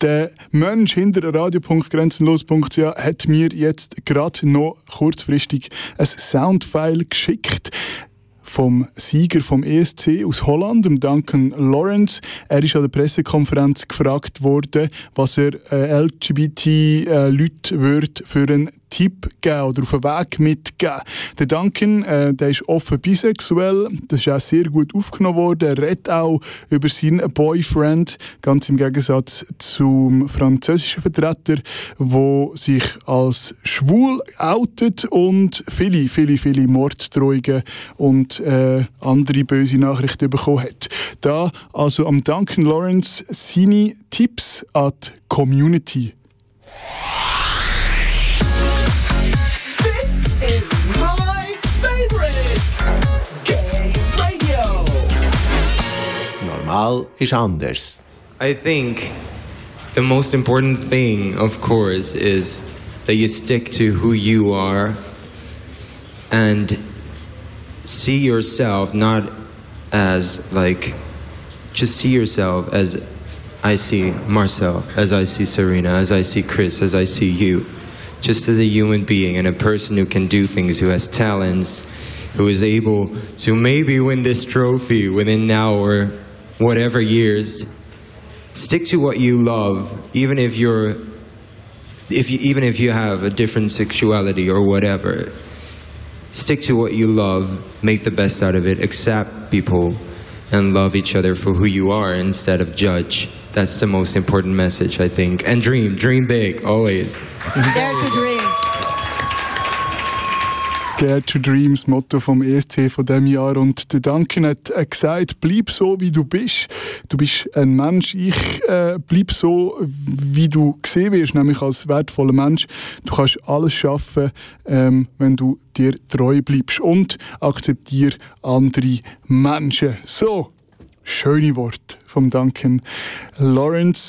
Der Mensch hinter radio.grenzenlos.ch hat mir jetzt gerade noch kurzfristig ein Soundfile geschickt vom Sieger vom ESC aus Holland, Duncan Lawrence. Er ist an der Pressekonferenz gefragt worden, was er äh, LGBT-Leuten äh, für einen Tipp geben oder auf einen Weg mitgeben. Der Duncan, äh, der ist offen bisexuell, das ist auch sehr gut aufgenommen worden. Er redet auch über seinen Boyfriend, ganz im Gegensatz zum französischen Vertreter, wo sich als schwul outet und viele, viele, viele Morddrohungen und äh, andere böse Nachrichten bekommen hat. Da also am Duncan Lawrence seine Tipps an die Community. Anders. I think the most important thing, of course, is that you stick to who you are and see yourself not as like just see yourself as I see Marcel, as I see Serena, as I see Chris, as I see you. Just as a human being and a person who can do things, who has talents, who is able to maybe win this trophy within now or whatever years. Stick to what you love, even if you're if you even if you have a different sexuality or whatever. Stick to what you love, make the best out of it, accept people and love each other for who you are instead of judge. That's the most important message, I think. And dream, dream big, always. Dare to dream. Dare to Dream, das Motto vom ESC von diesem Jahr. Und der Duncan hat gesagt, bleib so, wie du bist. Du bist ein Mensch. Ich äh, bleib so, wie du gesehen wirst, nämlich als wertvoller Mensch. Du kannst alles schaffen, ähm, wenn du dir treu bleibst und akzeptier andere Menschen. So, schöne Worte vom Duncan Lawrence.